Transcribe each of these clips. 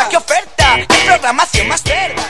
oferta, qué oferta, qué programación más verga.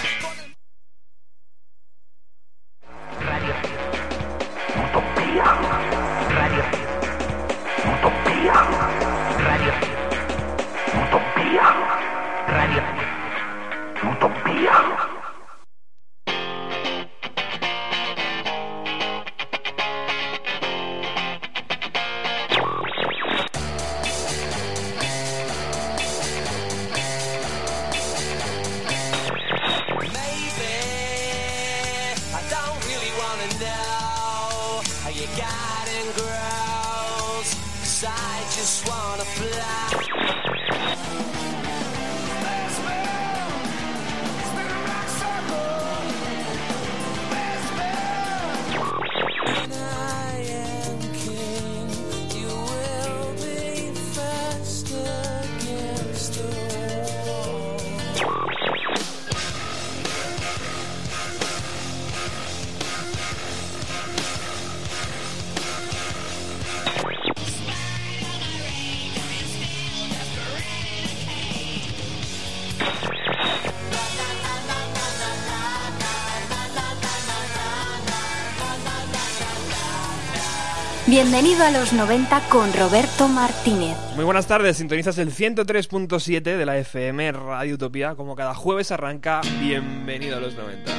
Bienvenido a los 90 con Roberto Martínez. Muy buenas tardes, sintonizas el 103.7 de la FM Radio Utopía. Como cada jueves arranca, bienvenido a los 90.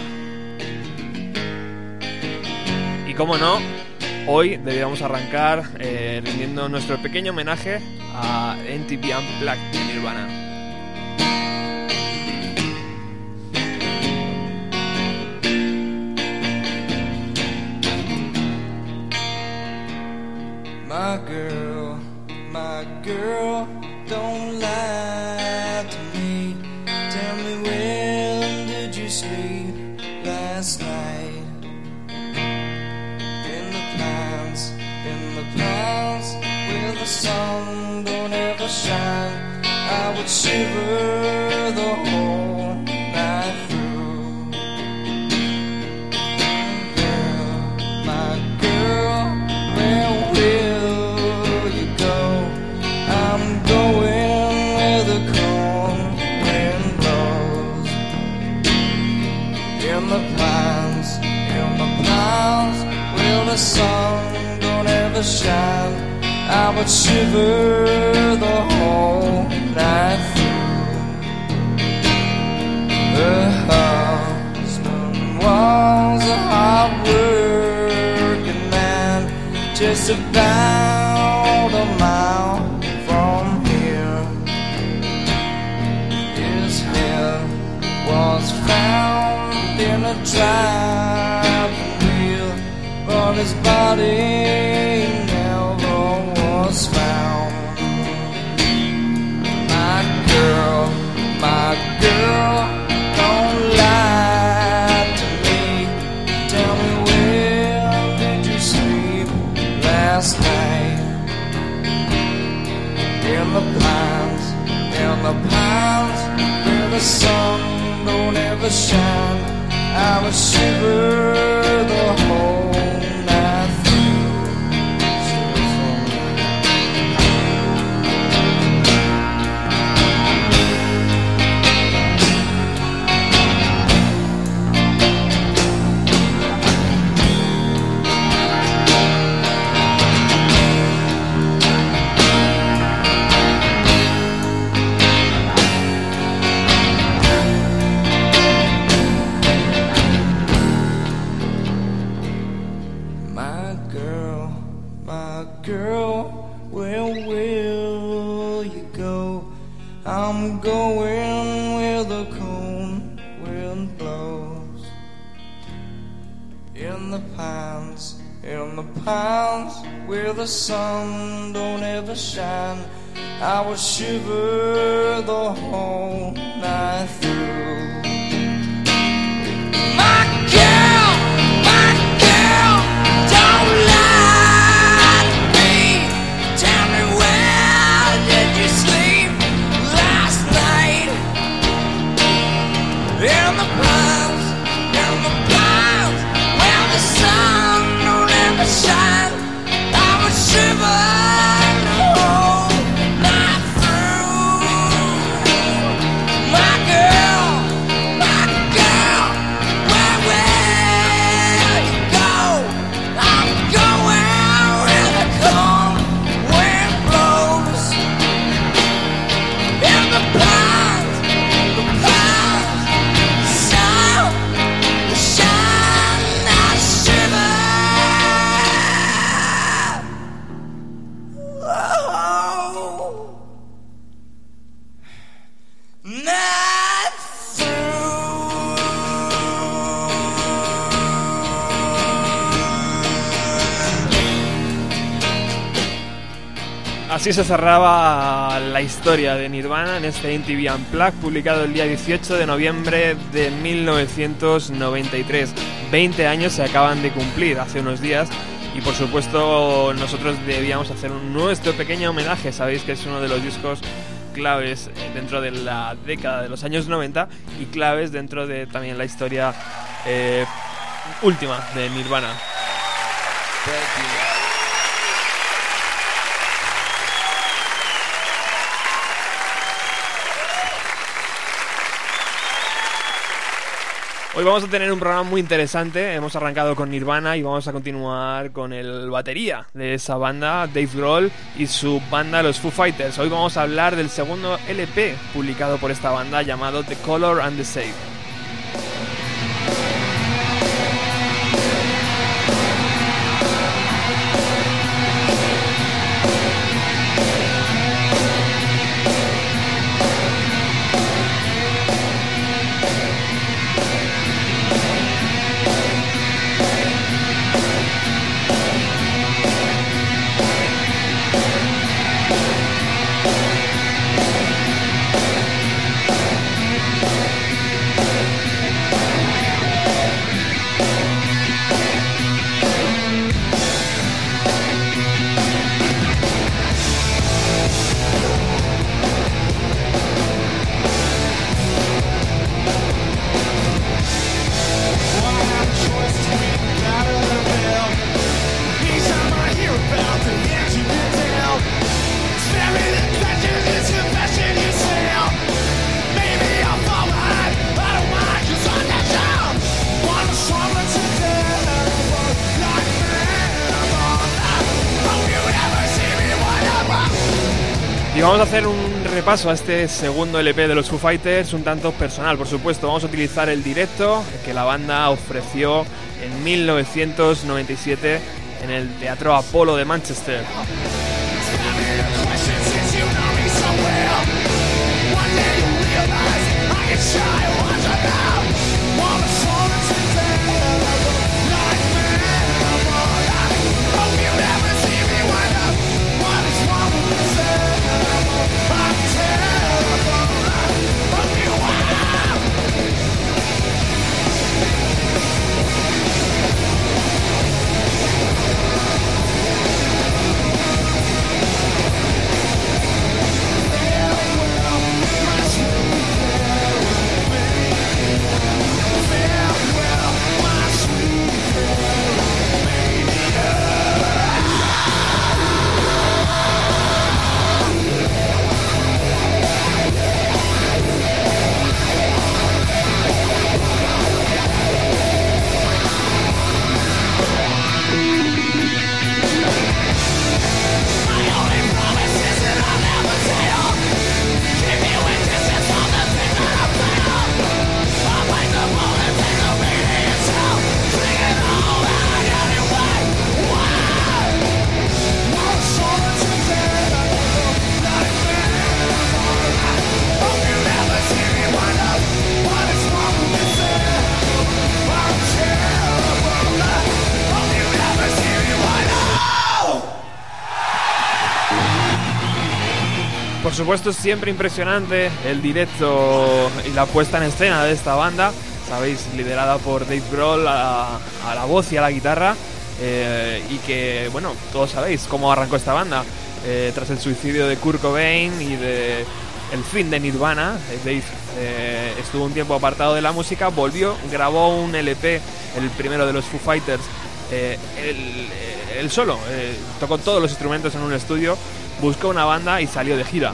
Y como no, hoy deberíamos arrancar eh, rindiendo nuestro pequeño homenaje a NTV Unplugged de Nirvana. My girl, my girl, don't the sun don't ever shine, I would shiver the whole night through. Her husband was a hard working man, just about a mile from here. His head was found in a but his body never was found. My girl, my girl, don't lie to me. Tell me where did you sleep last night? In the pines, in the pines, where the sun don't ever shine. I would shiver the sun don't ever shine, I will shiver the whole night through. Así se cerraba la historia de Nirvana en este MTV Unplugged publicado el día 18 de noviembre de 1993. 20 años se acaban de cumplir hace unos días y por supuesto nosotros debíamos hacer nuestro pequeño homenaje. Sabéis que es uno de los discos claves eh, dentro de la década de los años 90 y claves dentro de también la historia eh, última de Nirvana. Hoy vamos a tener un programa muy interesante. Hemos arrancado con Nirvana y vamos a continuar con el batería de esa banda, Dave Grohl, y su banda, los Foo Fighters. Hoy vamos a hablar del segundo LP publicado por esta banda llamado The Color and the Shape. Vamos a hacer un repaso a este segundo LP de los Foo Fighters, un tanto personal, por supuesto. Vamos a utilizar el directo que la banda ofreció en 1997 en el Teatro Apolo de Manchester. Por supuesto es siempre impresionante el directo y la puesta en escena de esta banda, sabéis, liderada por Dave Grohl a, a la voz y a la guitarra, eh, y que, bueno, todos sabéis cómo arrancó esta banda. Eh, tras el suicidio de Kurt Cobain y de el fin de Nirvana, Dave eh, estuvo un tiempo apartado de la música, volvió, grabó un LP, el primero de los Foo Fighters, eh, él, eh, él solo, eh, tocó todos los instrumentos en un estudio, buscó una banda y salió de gira.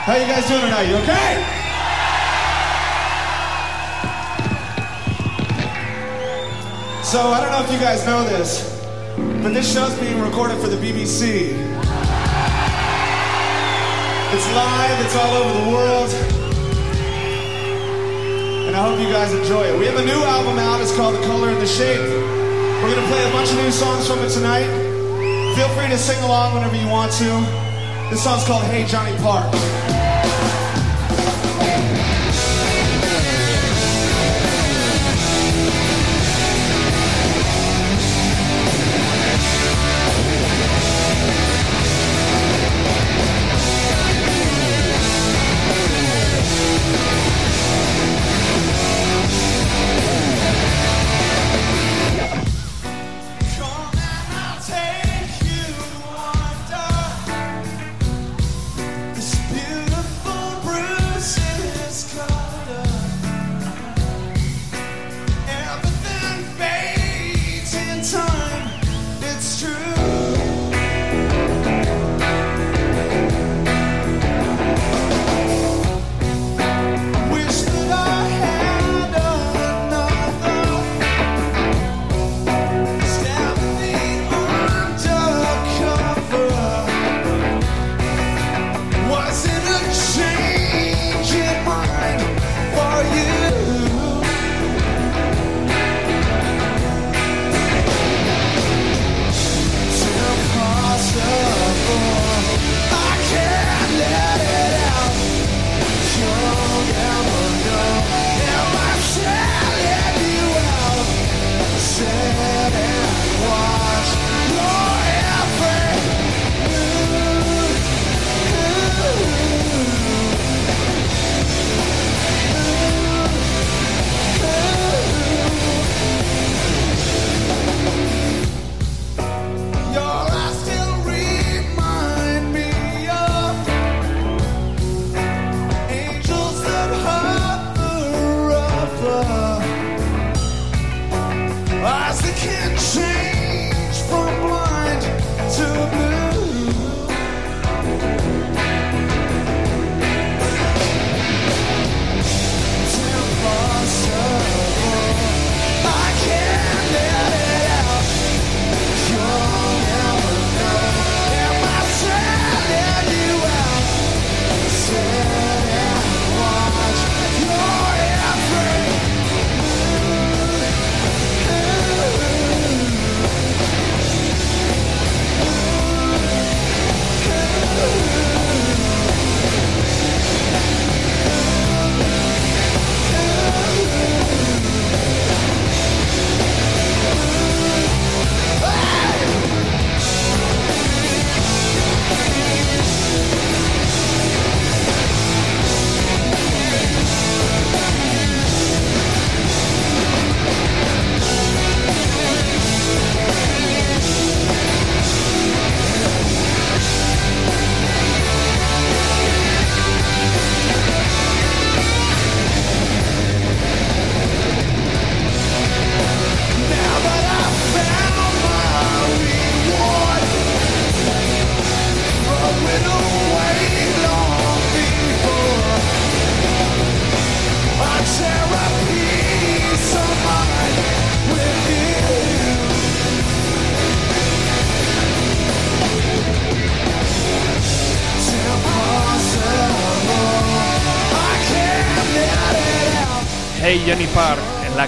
How you guys doing tonight? You okay? So I don't know if you guys know this, but this show's being recorded for the BBC. It's live, it's all over the world. And I hope you guys enjoy it. We have a new album out, it's called The Color and the Shape. We're gonna play a bunch of new songs from it tonight. Feel free to sing along whenever you want to. This song's called Hey Johnny Park.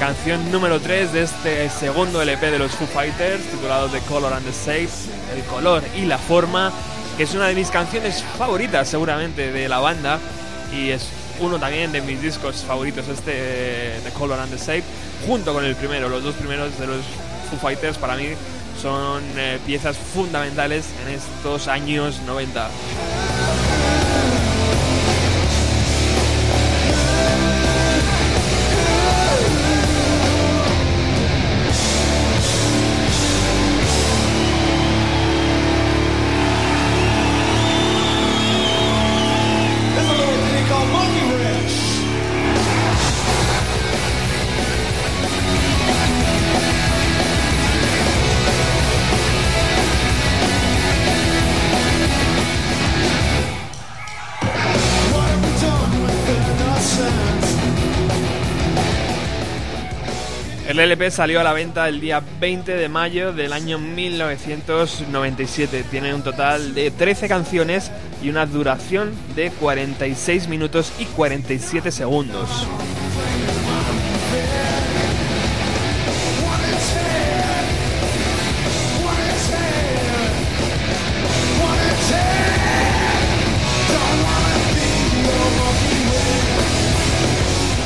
Canción número 3 de este segundo LP de los Foo Fighters, titulado The Color and the Shape, el color y la forma, que es una de mis canciones favoritas seguramente de la banda y es uno también de mis discos favoritos, este The Color and the Shape, junto con el primero, los dos primeros de los Foo Fighters para mí son eh, piezas fundamentales en estos años 90. LP salió a la venta el día 20 de mayo del año 1997. Tiene un total de 13 canciones y una duración de 46 minutos y 47 segundos.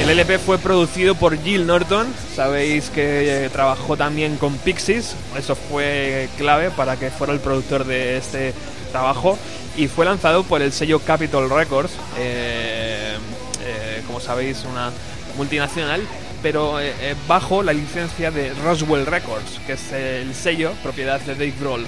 El LP fue producido por Jill Norton, sabéis que eh, trabajó también con Pixies, eso fue clave para que fuera el productor de este trabajo. Y fue lanzado por el sello Capitol Records, eh, eh, como sabéis una multinacional, pero bajo la licencia de Roswell Records, que es el sello propiedad de Dave Grohl.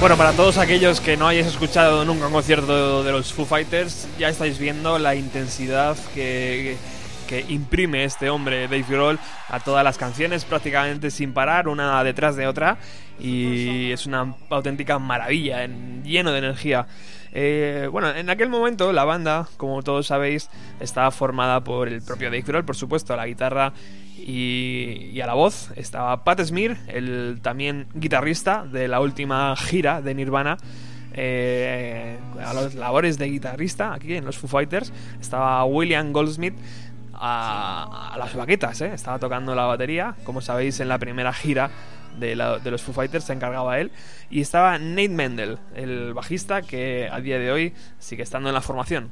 Bueno, para todos aquellos que no hayáis escuchado nunca un concierto de los Foo Fighters, ya estáis viendo la intensidad que, que imprime este hombre, Dave Grohl, a todas las canciones prácticamente sin parar, una detrás de otra, y es una auténtica maravilla, en- lleno de energía. Eh, bueno, en aquel momento la banda, como todos sabéis, estaba formada por el propio Dave Grohl, por supuesto, a la guitarra y, a la voz. Estaba Pat Smear, el también guitarrista de la última gira de Nirvana. eh, a las labores de guitarrista aquí en los Foo Fighters. Estaba William Goldsmith a, a las baquetas, ¿eh? estaba tocando la batería. Como sabéis, en la primera gira de, los Foo Fighters se encargaba él. Y estaba Nate Mendel, el bajista que a día de hoy sigue estando en la formación.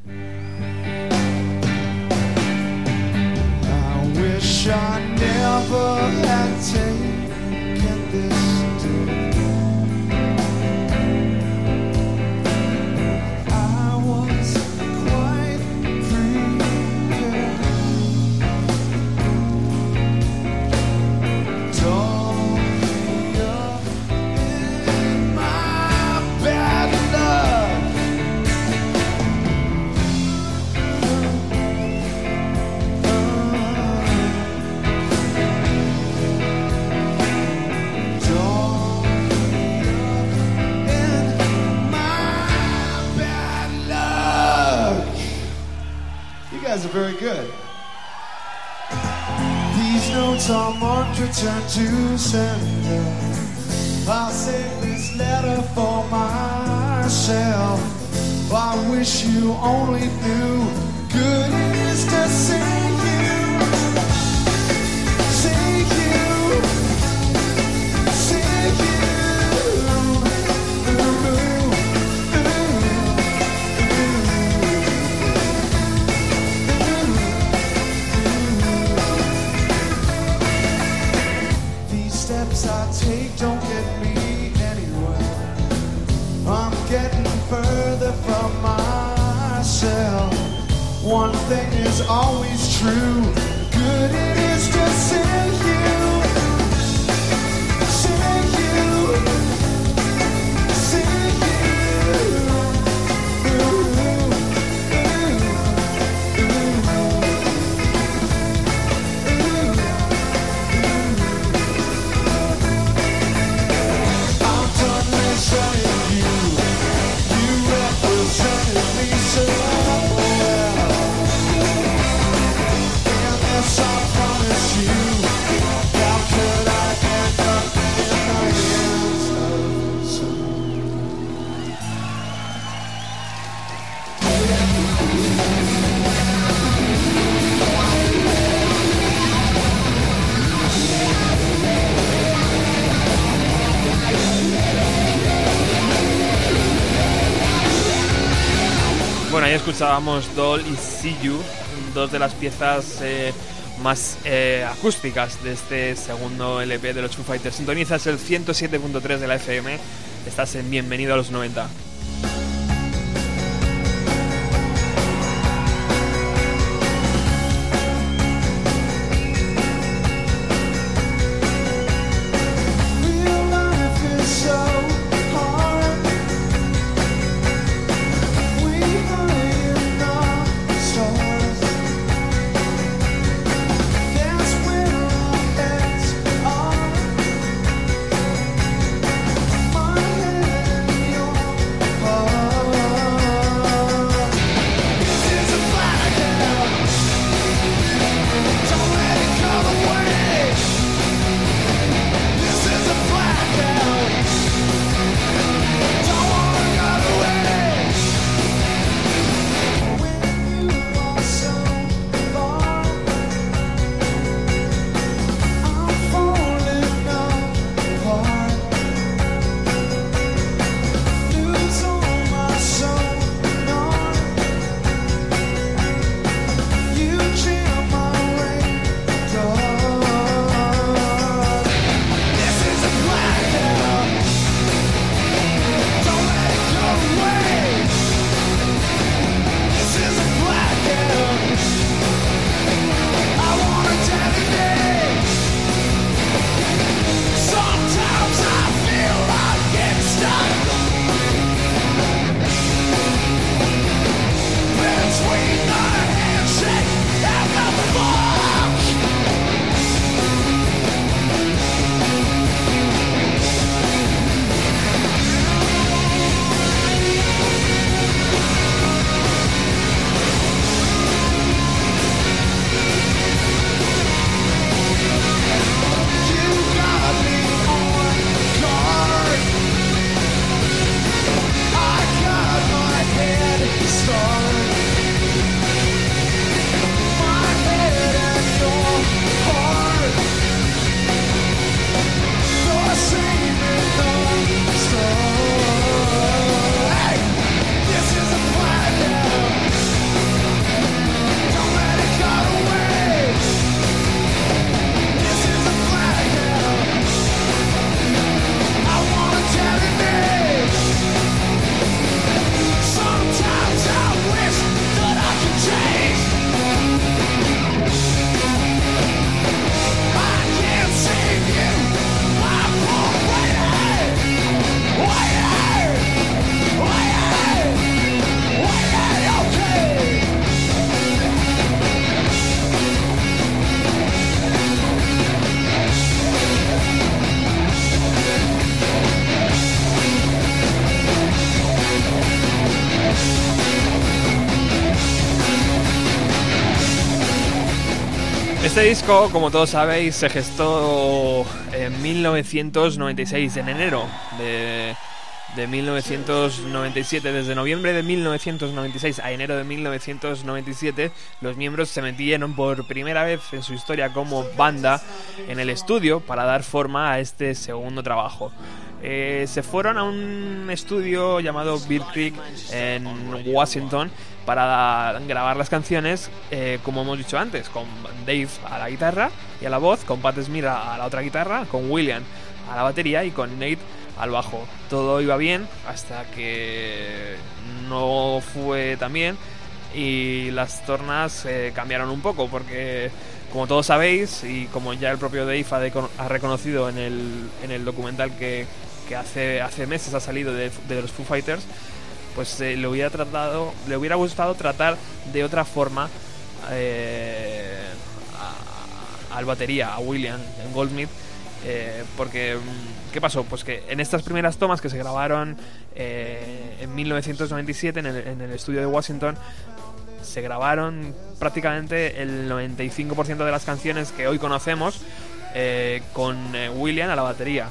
guys are very good. These notes are marked return to sender. I'll save this letter for myself. I wish you only knew good is to see. tell. One thing is always true good escuchábamos Doll y See dos de las piezas eh, más eh, acústicas de este segundo LP de los Foo Fighters. Sintonizas el 107.3 de la FM, estás en Bienvenido a los 90. disco, como todos sabéis, se gestó en 1996, en enero de, 1997. Desde noviembre de 1996 a enero de 1997, los miembros se metieron por primera vez en su historia como banda en el estudio para dar forma a este segundo trabajo. Eh, se fueron a un estudio llamado Beer Creek en Washington para grabar las canciones, eh, como hemos dicho antes, con Dave a la guitarra y a la voz, con Pat Smear a la otra guitarra, con William a la batería y con Nate al bajo. Todo iba bien hasta que no fue tan bien y las tornas eh, cambiaron un poco porque como todos sabéis y como ya el propio Dave ha, reconocido en el, en el documental que, hace, hace meses ha salido de los Foo Fighters, pues eh, le hubiera tratado, le hubiera gustado tratar de otra forma eh, al batería, a William en Goldsmith, eh, porque mm, ¿qué pasó? Pues que en estas primeras tomas que se grabaron en 1997 en el, en el estudio de Washington, se grabaron prácticamente el 95% de las canciones que hoy conocemos con William a la batería.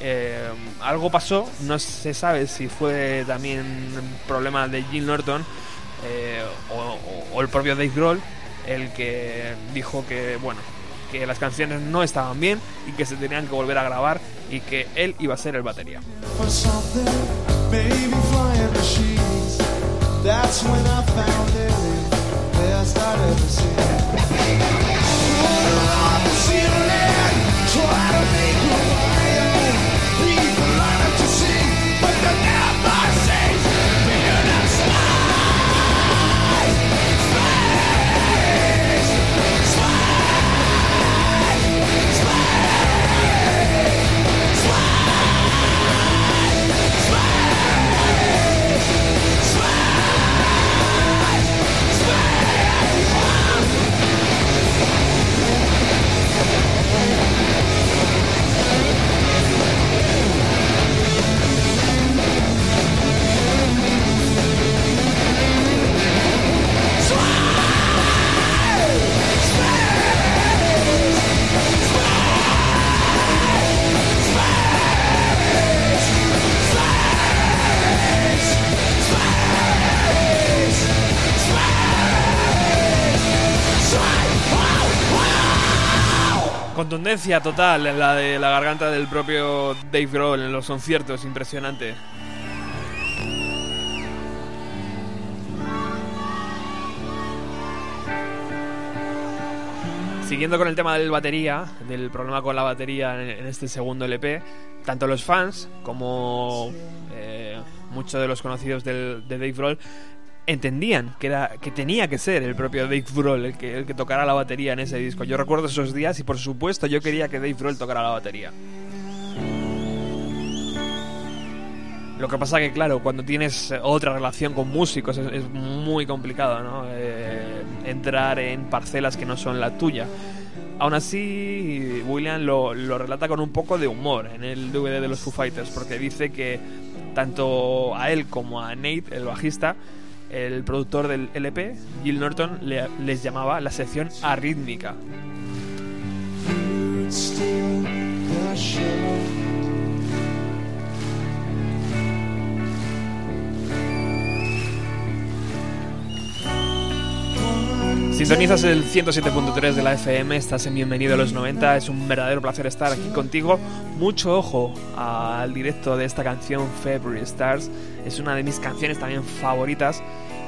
Eh, algo pasó, no se sabe si fue también problema de Jim Norton eh, o, el propio Dave Grohl el que dijo que bueno que las canciones no estaban bien y que se tenían que volver a grabar y que él iba a ser el batería. Contundencia total en la de la garganta del propio Dave Grohl en los conciertos, impresionante. Siguiendo con el tema del batería, del problema con la batería en este segundo LP, tanto los fans como eh, muchos de los conocidos de Dave Grohl entendían que, era, que tenía que ser el propio Dave Grohl el que, el que tocara la batería en ese disco. Yo recuerdo esos días y por supuesto yo quería que Dave Grohl tocara la batería. Lo que pasa que, claro, cuando tienes otra relación con músicos es, muy complicado, ¿no? Eh, entrar en parcelas que no son la tuya. Aún así, William lo, lo, relata con un poco de humor en el DVD de los Foo Fighters, porque dice que tanto a él como a Nate, el bajista, el productor del LP, Gil Norton, les llamaba la sección arrítmica. Sintonizas el 107.3 de la FM, estás en Bienvenido a los 90, es un verdadero placer estar aquí contigo. Mucho ojo al directo de esta canción February Stars, es una de mis canciones también favoritas.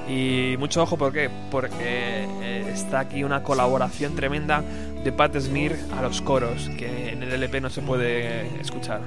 Y mucho ojo, ¿por qué? Porque eh, está aquí una colaboración tremenda de Pat Smear a los coros, que en el LP no se puede escuchar.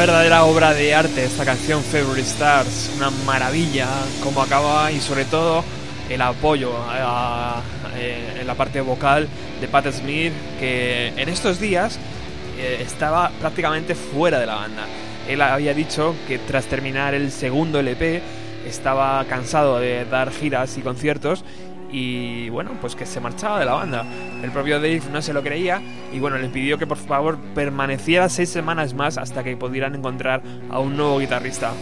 Verdadera obra de arte esta canción February Stars, una maravilla cómo acaba y sobre todo el apoyo eh, en la parte vocal de Pat Smith que en estos días eh, estaba prácticamente fuera de la banda. Él había dicho que tras terminar el segundo LP estaba cansado de dar giras y conciertos y bueno, pues que se marchaba de la banda. El propio Dave no se lo creía y bueno, le pidió que por favor permaneciera seis semanas más hasta que pudieran encontrar a un nuevo guitarrista.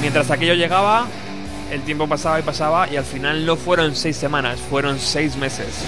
Mientras aquello llegaba, el tiempo pasaba y pasaba y al final no fueron seis semanas, fueron seis meses.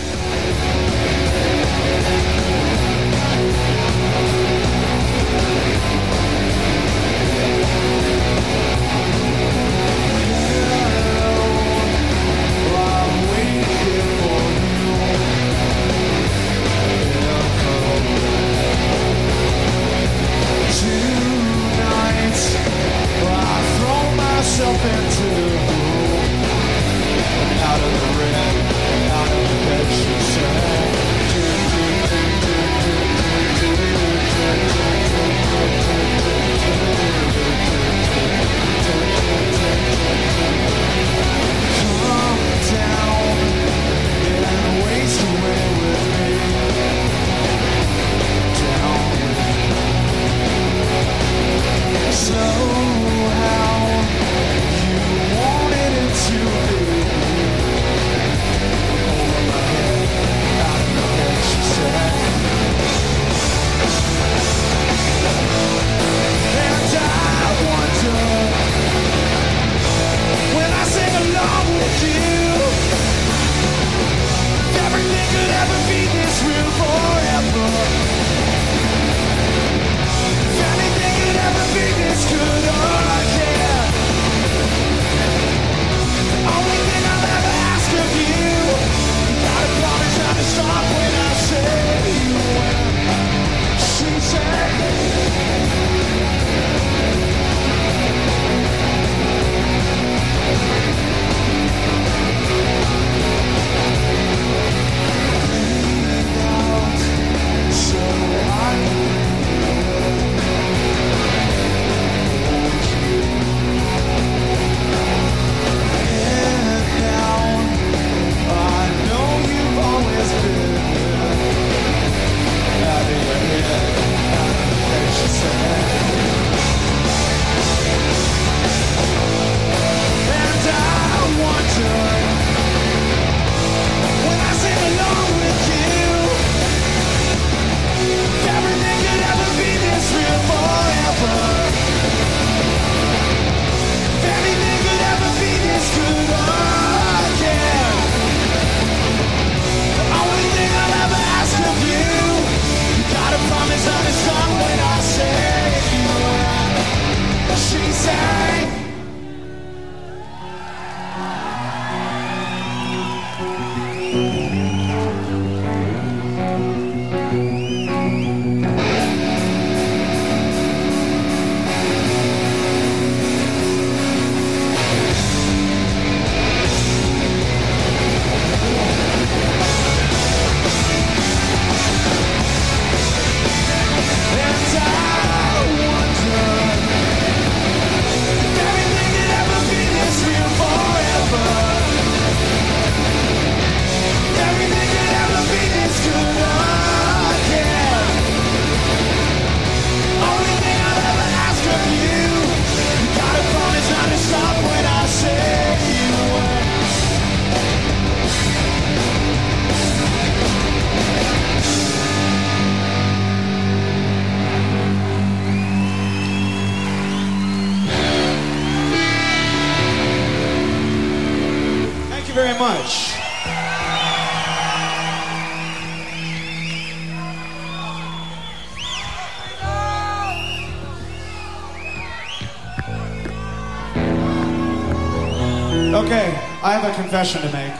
Confession to make.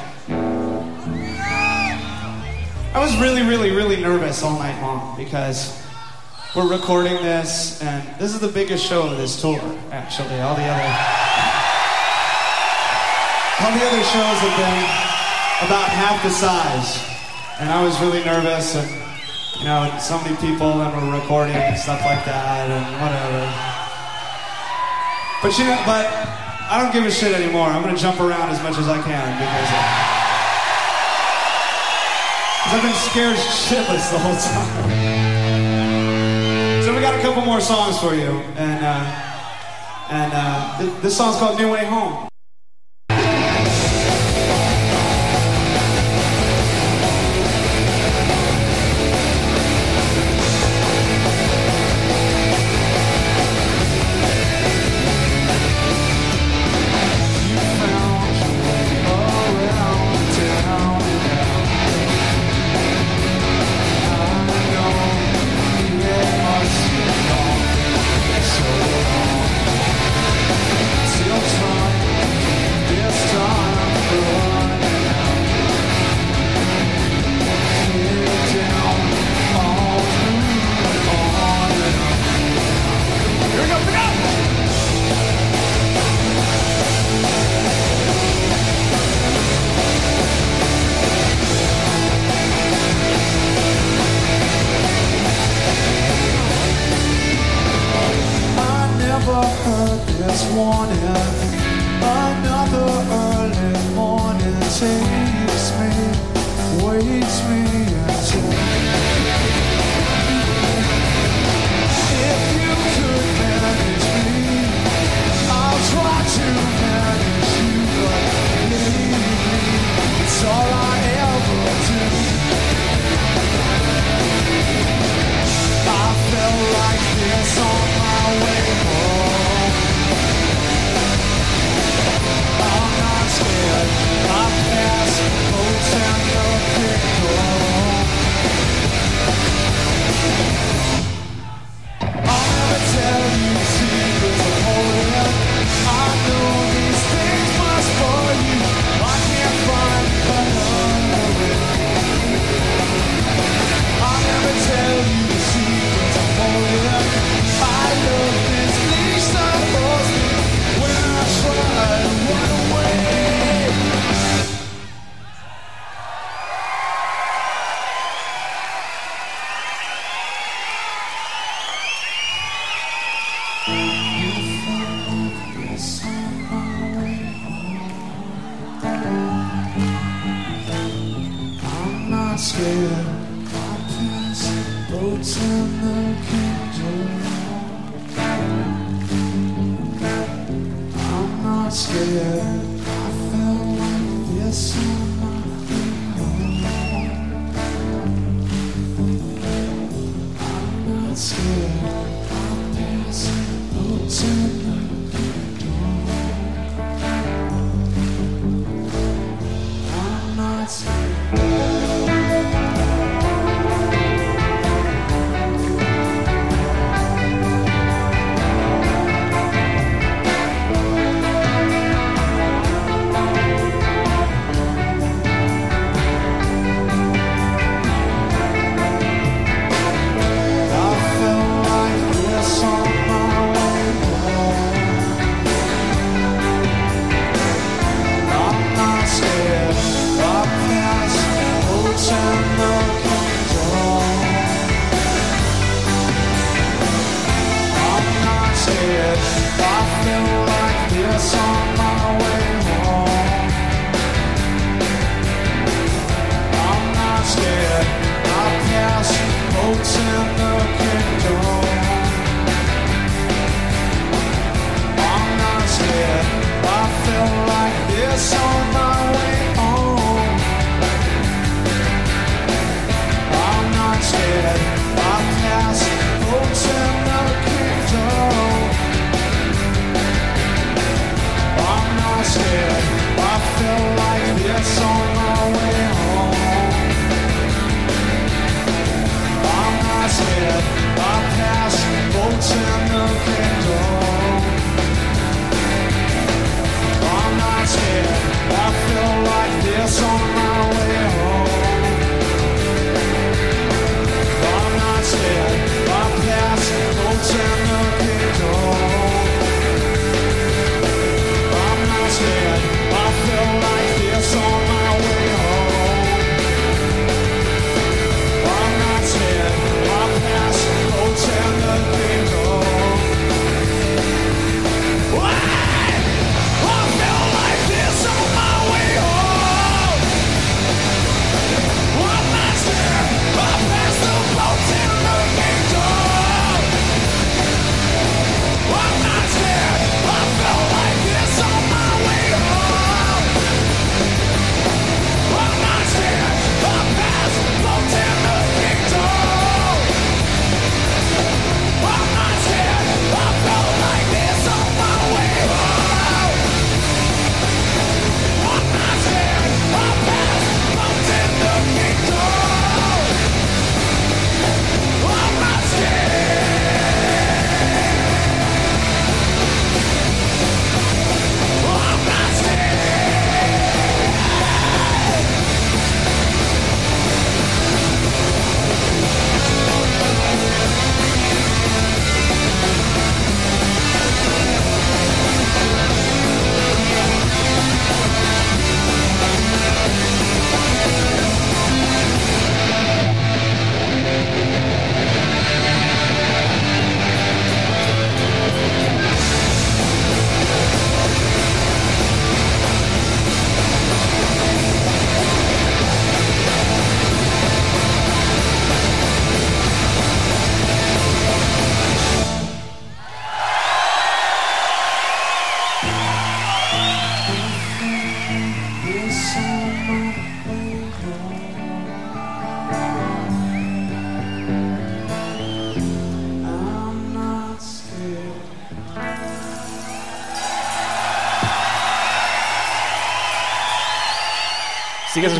I was really, really, really nervous all night long because we're recording this, and this is the biggest show of this tour, actually. All the other. All the other shows have been about half the size. And I was really nervous, and, you know, so many people, and we're recording and stuff like that, and whatever. But, you know, but I don't give a shit anymore. I'm gonna jump around as much as I can because. Because I've been scared shitless the whole time. So we got a couple more songs for you, and uh, and uh, th- this song's called "New Way Home." share.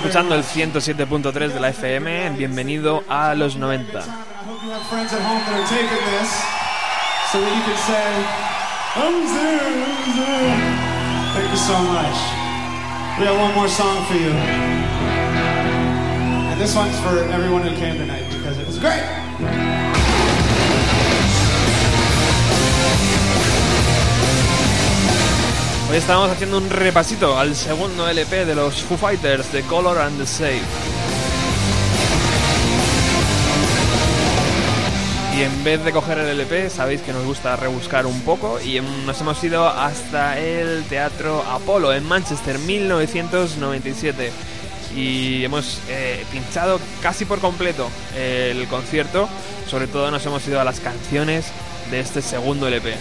Escuchando el 107.3 de la FM. Bienvenido a los 90. I hope you have friends at home that are taking this so that you can say, I'm there, I'm there. Thank you so much. We have one more song for you. And this one's for everyone who came tonight Hoy estamos haciendo un repasito al segundo LP de los Foo Fighters, The Color and the Shape. Y en vez de coger el LP, sabéis que nos gusta rebuscar un poco y nos hemos ido hasta el Teatro Apolo en Manchester, 1997. Y hemos eh, pinchado casi por completo el concierto. Sobre todo nos hemos ido a las canciones de este segundo LP.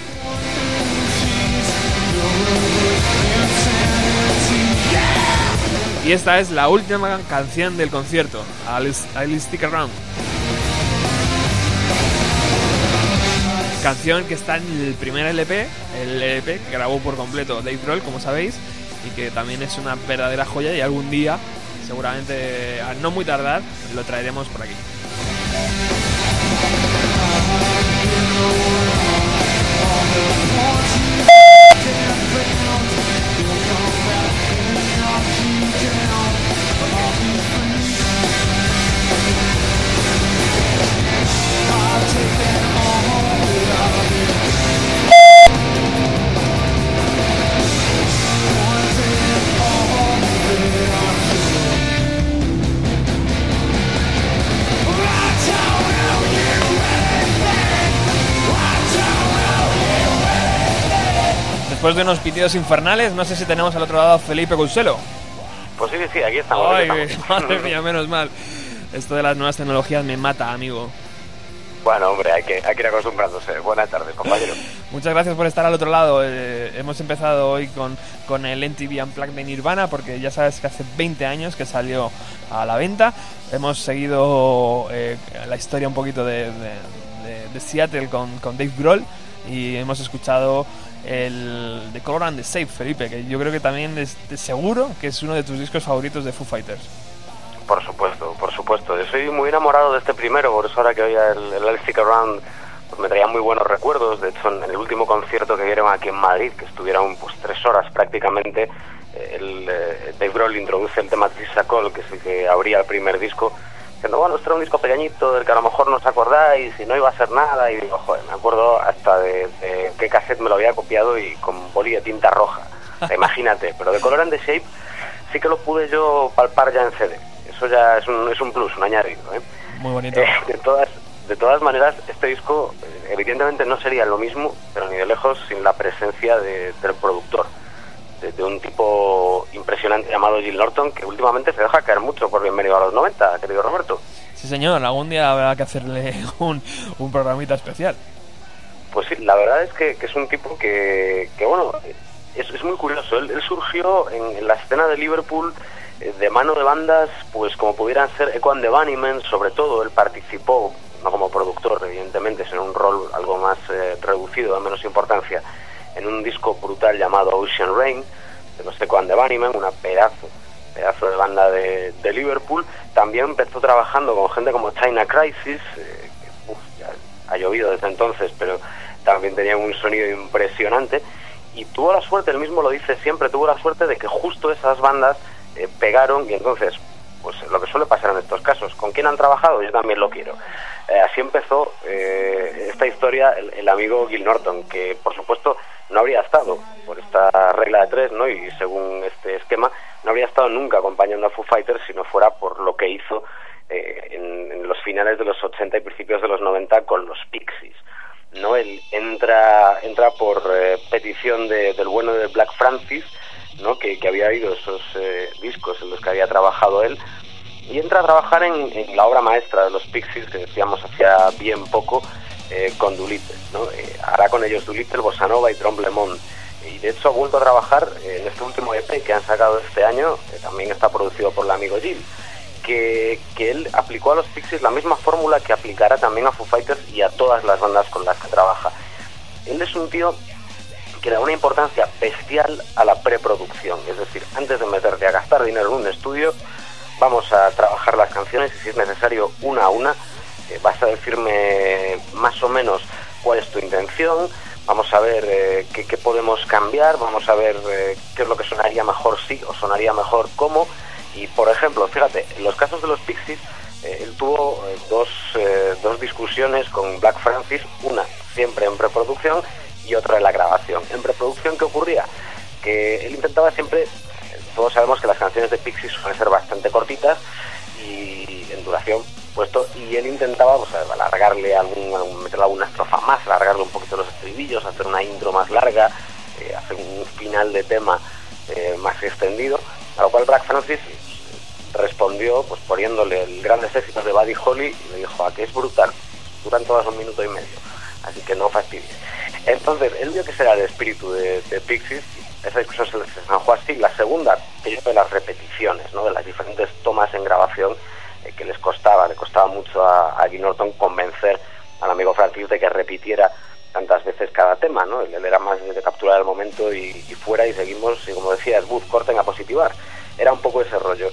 Y esta es la última canción del concierto, I'll, Stick Around. Canción que está en el primer LP, el LP que grabó por completo Dave Grohl, como sabéis, y que también es una verdadera joya y algún día, seguramente a no muy tardar, lo traeremos por aquí. Después de unos pitidos infernales, no sé si tenemos al otro lado a Felipe Couselo. Pues sí, sí, aquí estamos. Ay, aquí estamos. madre mía, menos mal. Esto de las nuevas tecnologías me mata, amigo. Bueno, hombre, hay que, hay que ir acostumbrándose. Buenas tardes, compañero. Muchas gracias por estar al otro lado. Eh, hemos empezado hoy con, con el NTV Unplugged de Nirvana porque ya sabes que hace 20 años que salió a la venta. Hemos seguido eh, la historia un poquito de, de- de- de Seattle con, con Dave Grohl y hemos escuchado el The Color and the Shape, Felipe, que yo creo que también es de seguro que es uno de tus discos favoritos de Foo Fighters. Por supuesto, por supuesto. Yo soy muy enamorado de este primero, por eso ahora que oía el, el Stick Around pues me traía muy buenos recuerdos. De hecho, en el último concierto que dieron aquí en Madrid, que estuvieron pues tres horas prácticamente, eh, el, eh, Dave Grohl introduce el tema Trisha Cole, que es el que abría el primer disco, diciendo, bueno, este era un disco pequeñito del que a lo mejor no os acordáis y no iba a ser nada. Y digo, joder, me acuerdo hasta de, de qué cassette me lo había copiado y con boli de tinta roja. Imagínate, pero de Color and the Shape sí que lo pude yo palpar ya en CD. Eso ya es un, es un plus, un añadido. ¿eh? Muy bonito. Eh, de todas de todas maneras este disco evidentemente no sería lo mismo pero ni de lejos sin la presencia de- del productor de, de un tipo impresionante llamado Jill Norton que últimamente se deja caer mucho por bienvenido a los 90 querido Roberto Sí, señor, algún día habrá que hacerle un, un programita especial. Pues sí, la verdad es que, que es un tipo que, que bueno, es, es muy curioso. Él, él surgió en, en la escena de Liverpool eh, de mano de bandas, pues como pudieran ser Echo and the Bunnymen, sobre todo. Él participó, no como productor, evidentemente, sino en un rol algo más eh, reducido, de menos importancia, en un disco brutal llamado Ocean Rain, de los Echo and the Bunnymen, una pedazo pedazo de banda de, de Liverpool. También empezó trabajando con gente como China Crisis, eh, que, uf, ya ha llovido desde entonces, pero también tenía un sonido impresionante. Y tuvo la suerte, él mismo lo dice siempre, tuvo la suerte de que justo esas bandas eh, pegaron y entonces, pues lo que suele pasar en estos casos, ¿con quién han trabajado? Yo también lo quiero. Eh, así empezó eh, esta historia el, el amigo Gil Norton, que por supuesto no habría estado por esta regla de tres, ¿no? Y según este esquema, no habría estado nunca acompañando a Foo Fighters si no fuera por lo que hizo eh, en, los finales de los 80 y principios de los 90 con los Pixies. ¿no? Él entra, entra por eh, petición de- del bueno de Black Francis, ¿no? que, que había oído esos eh, discos en los que había trabajado él, y entra a trabajar en, en la obra maestra de los Pixies, que decíamos hacía bien poco, eh, con Doolittle. ¿no? Eh, hará con ellos Doolittle, Bossa Nova y Tromblemont. Y de hecho ha vuelto a trabajar eh, en este último EP que han sacado este año, que también está producido por el amigo Jill, que, que él aplicó a los Pixies la misma fórmula que aplicará también a Foo Fighters y a todas las bandas con las que trabaja. Él es un tío que da una importancia bestial a la preproducción, es decir, antes de meterte a gastar dinero en un estudio, vamos a trabajar las canciones y si es necesario una a una, vas a decirme más o menos cuál es tu intención, vamos a ver eh, qué, podemos cambiar, vamos a ver eh, qué es lo que sonaría mejor sí o sonaría mejor cómo. Y por ejemplo, fíjate, en los casos de los Pixies, eh, él tuvo eh, dos, eh, dos discusiones con Black Francis, una siempre en preproducción y otra en la grabación. En preproducción, ¿qué ocurría? Que él intentaba siempre, eh, todos sabemos que las canciones de Pixies suelen ser bastante cortitas y en duración puesto y él intentaba pues, alargarle algún, meterle alguna estrofa más, alargarle un poquito los estribillos, hacer una intro más larga, eh, hacer un final de tema eh, más extendido, a lo cual Black Francis respondió pues poniéndole el grandes éxitos de Buddy Holly y le dijo, aquí es brutal, duran todas un minuto y medio, así que no fastidies. Entonces, él vio que ese era el espíritu de, de Pixies, esa discusión se zanjó así. La segunda, que de las repeticiones, ¿no? de las diferentes tomas en grabación que les costaba, le costaba mucho a, a Norton convencer al amigo Francis de que repitiera tantas veces cada tema, ¿no? Él, era más de capturar el momento y, fuera y seguimos, y como decía, Booth, corten a positivar. Era un poco ese rollo.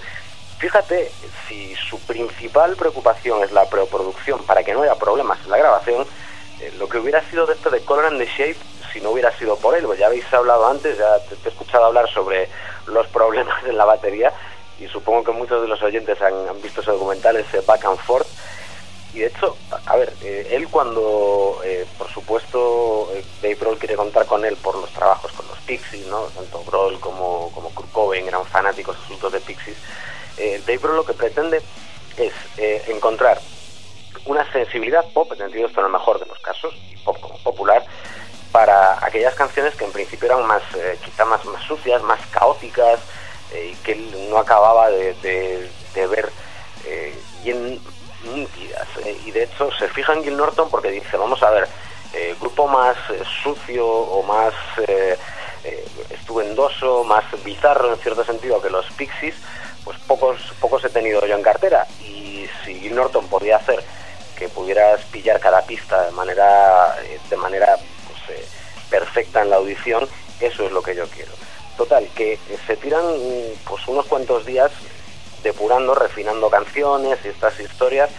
Fíjate, si su principal preocupación es la preproducción para que no haya problemas en la grabación, eh, lo que hubiera sido de esto de Color and the Shape si no hubiera sido por él, pues ya habéis hablado antes, ya te he escuchado hablar sobre los problemas en la batería y supongo que muchos de los oyentes han, visto ese documental, ese back and forth. Y de hecho, a ver, eh, él cuando, eh, por supuesto, eh, Dave Grohl quiere contar con él por los trabajos con los Pixies, ¿no? Tanto Grohl como, como Kurt Cobain eran fanáticos absolutos de Pixies. Eh, Dave Grohl lo que pretende es eh, encontrar una sensibilidad pop, entendido esto en el mejor de los casos, y pop como popular, para aquellas canciones que en principio eran más, eh, quizá más, más sucias, más caóticas, eh, que él no acababa de, ver eh, bien nítidas. eh, y de hecho se fija en Gil Norton porque dice, vamos a ver, eh, grupo más eh, sucio o más estupendoso, más bizarro en cierto sentido que los Pixies, pues pocos, pocos he tenido yo en cartera. Y si Gil Norton podía hacer que pudieras pillar cada pista de manera, de manera pues, perfecta en la audición, eso es lo que yo quiero. Total, que se tiran pues unos cuantos días depurando, refinando canciones y estas historias.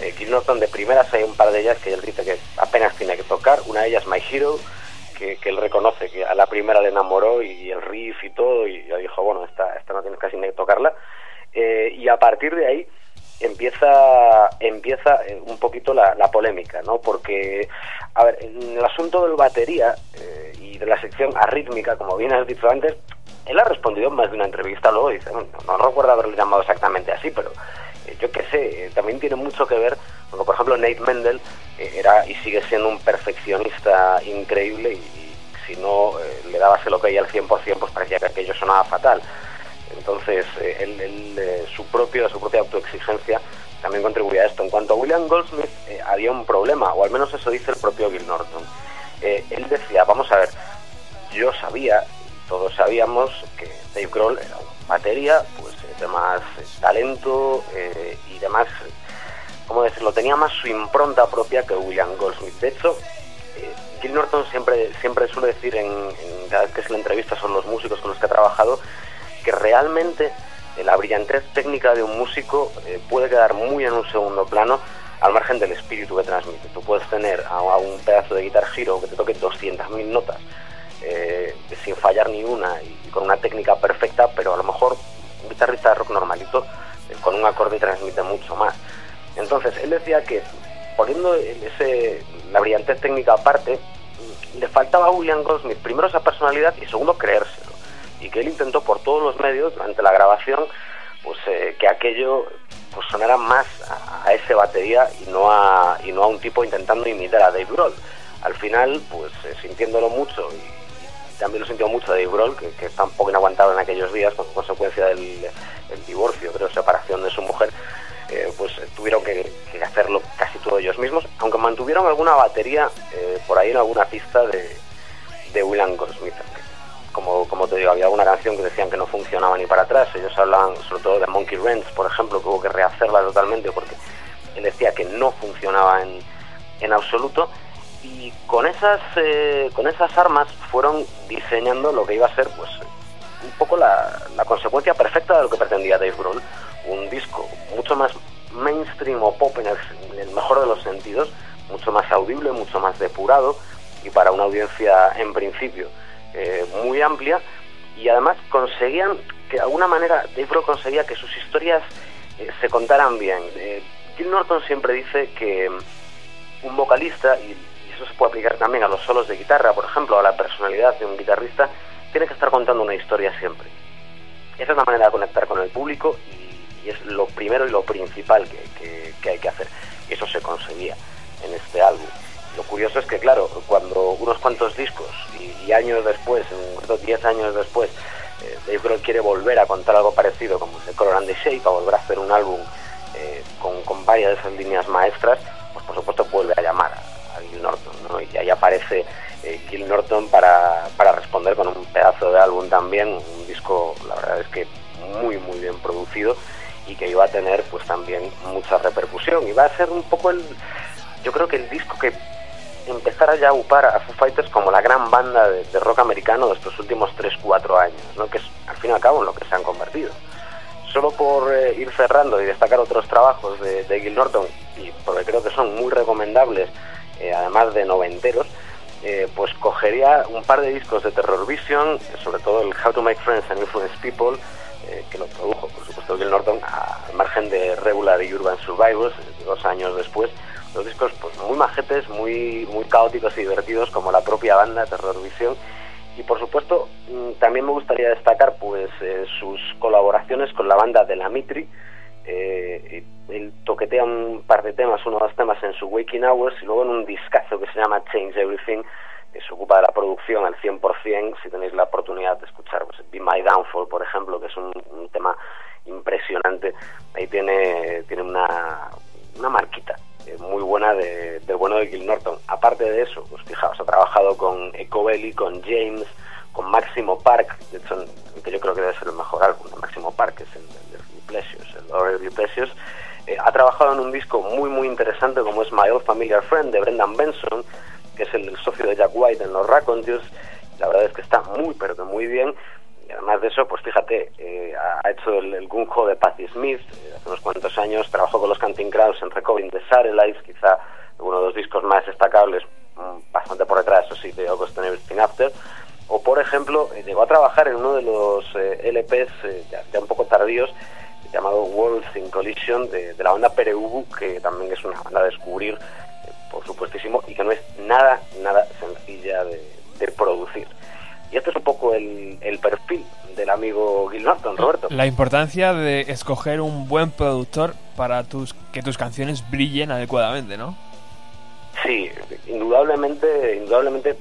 Eh, Gil Norton de primeras hay un par de ellas que él dice que apenas tiene que tocar. Una de ellas My Hero, que, que él reconoce que a la primera le enamoró y el riff y todo, y ya dijo, bueno, esta, esta no tienes casi ni que tocarla. Eh, y a partir de ahí empieza empieza eh, un poquito la, la polémica, ¿no? Porque, a ver, en el asunto del batería eh, la sección arrítmica, como bien has dicho antes, él ha respondido en más de una entrevista luego, dice, no, no recuerdo haberle llamado exactamente así, pero eh, yo qué sé, eh, también tiene mucho que ver, porque por ejemplo Nate Mendel eh, era y sigue siendo un perfeccionista increíble y, si no eh, le dabas el ok al 100%, pues parecía que aquello sonaba fatal. Entonces, eh, él, él, eh, su, propio, su propia autoexigencia también contribuía a esto. En cuanto a William Goldsmith, eh, había un problema, o al menos eso dice el propio Gil Norton. Eh, él decía, vamos a ver, yo sabía, todos sabíamos, que Dave Grohl era un batería, pues eh, de más eh, talento eh, y demás, ¿cómo decirlo? Tenía más su impronta propia que William Goldsmith. De hecho, Gil Norton siempre, siempre suele decir en, en cada vez que se le entrevista son los músicos con los que ha trabajado, que realmente la brillantez técnica de un músico puede quedar muy en un segundo plano al margen del espíritu que transmite. Tú puedes tener a, un pedazo de Guitar Hero que te toque 200.000 notas eh, sin fallar ni una y, con una técnica perfecta, pero a lo mejor un guitarrista de rock normalito eh, con un acorde transmite mucho más. Entonces, él decía que poniendo ese, la brillantez técnica aparte, mm, le faltaba a William Goldsmith primero esa personalidad y segundo creérselo. Y que él intentó por todos los medios durante la grabación pues eh, que aquello pues sonara más a, ese batería y no a y no a un tipo intentando imitar a Dave Grohl. Al final, pues eh, sintiéndolo mucho y, también lo sintió mucho Dave Grohl, que, está un poco inaguantable en aquellos días como consecuencia del el divorcio, creo, separación de su mujer, eh, pues eh, tuvieron que, hacerlo casi todos ellos mismos, aunque mantuvieron alguna batería eh, por ahí en alguna pista de, de William Goldsmith. Como, como te digo, había alguna canción que decían que no funcionaba ni para atrás. Ellos hablaban sobre todo de Monkey Ranch, por ejemplo, que hubo que rehacerla totalmente porque él decía que no funcionaba en, en absoluto. Y con esas, eh, con esas armas fueron diseñando lo que iba a ser pues un poco la, la consecuencia perfecta de lo que pretendía Dave Grohl. un disco mucho más mainstream o pop en el, en el mejor de los sentidos, mucho más audible, mucho más depurado y para una audiencia en principio eh, muy amplia y además conseguían que de alguna manera Dave Grohl conseguía que sus historias eh, se contaran bien. Eh, Gil Norton siempre dice que mm, un vocalista, y, eso se puede aplicar también a los solos de guitarra, por ejemplo, a la personalidad de un guitarrista, tiene que estar contando una historia siempre. Esa es la manera de conectar con el público y, es lo primero y lo principal que, que- hay que hacer. Eso se conseguía en este álbum. Lo curioso es que, claro, cuando unos cuantos discos y, años después, en concreto 10 años después, eh, Dave Grohl quiere volver a contar algo parecido como de Color and the Shape, a volver a hacer un álbum eh, con, con varias de esas líneas maestras, pues por supuesto vuelve a llamar a, a Gil Norton, ¿no? Y ahí aparece eh, Gil Norton para, para responder con un pedazo de álbum también, un disco, la verdad es que muy, muy bien producido y que iba a tener pues también mucha repercusión. Y va a ser un poco el, yo creo que el disco que empezara ya a upar a Foo Fighters como la gran banda de, rock americano de estos últimos 3-4 años, ¿no? que es al fin y al cabo en lo que se han convertido. Solo por eh, ir cerrando y destacar otros trabajos de, Gil Norton, y porque creo que son muy recomendables, eh, además de noventeros, eh, pues cogería un par de discos de Terror Vision, sobre todo el How to Make Friends and Influence People, que lo produjo, por supuesto, Gil Norton, al margen de Regular y Urban Survivors, dos años después. Los discos pues muy majetes, muy, muy caóticos y divertidos, como la propia banda Terror Vision. Y por supuesto, mm, también me gustaría destacar pues eh, sus colaboraciones con la banda de la Mitri. Eh, él toquetea un par de temas, uno o dos temas en su Waking Hours y luego en un discazo que se llama Change Everything, que se ocupa de la producción al 100%, si tenéis la oportunidad de escuchar pues, Be My Downfall, por ejemplo, que es un, un tema impresionante, ahí tiene, tiene una, una marquita eh, muy buena de, del bueno de Gil Norton. Aparte de eso, pues fijaos, ha trabajado con Echo Belly, con James, con Máximo Park, de hecho, que yo creo que debe ser el mejor álbum de Máximo Park, que es el de Pleasures, el Orally Pleasures. Eh, ha trabajado en un disco muy muy interesante como es My Old Familiar Friend de Brendan Benson, que es el, socio de Jack White en los Raconteurs. La verdad es que está muy pero que muy bien. Y además de eso, pues fíjate, eh, ha hecho el, el Gung Ho de Patti Smith eh, hace unos cuantos años, trabajó con los Canting Crowds en Recovering the Satellites, quizá uno de los discos más destacables, mm, bastante por detrás, eso sí, de August and Everything After. O por ejemplo, eh, llegó a trabajar en uno de los eh, LPs ya, ya un poco tardíos, llamado Worlds in Collision de, de la banda Pereubu, que también es una banda a descubrir, por supuestísimo, y que no es nada, Roberto. La importancia de escoger un buen productor para tus que tus canciones brillen adecuadamente, ¿no? Sí, indudablemente, indudablemente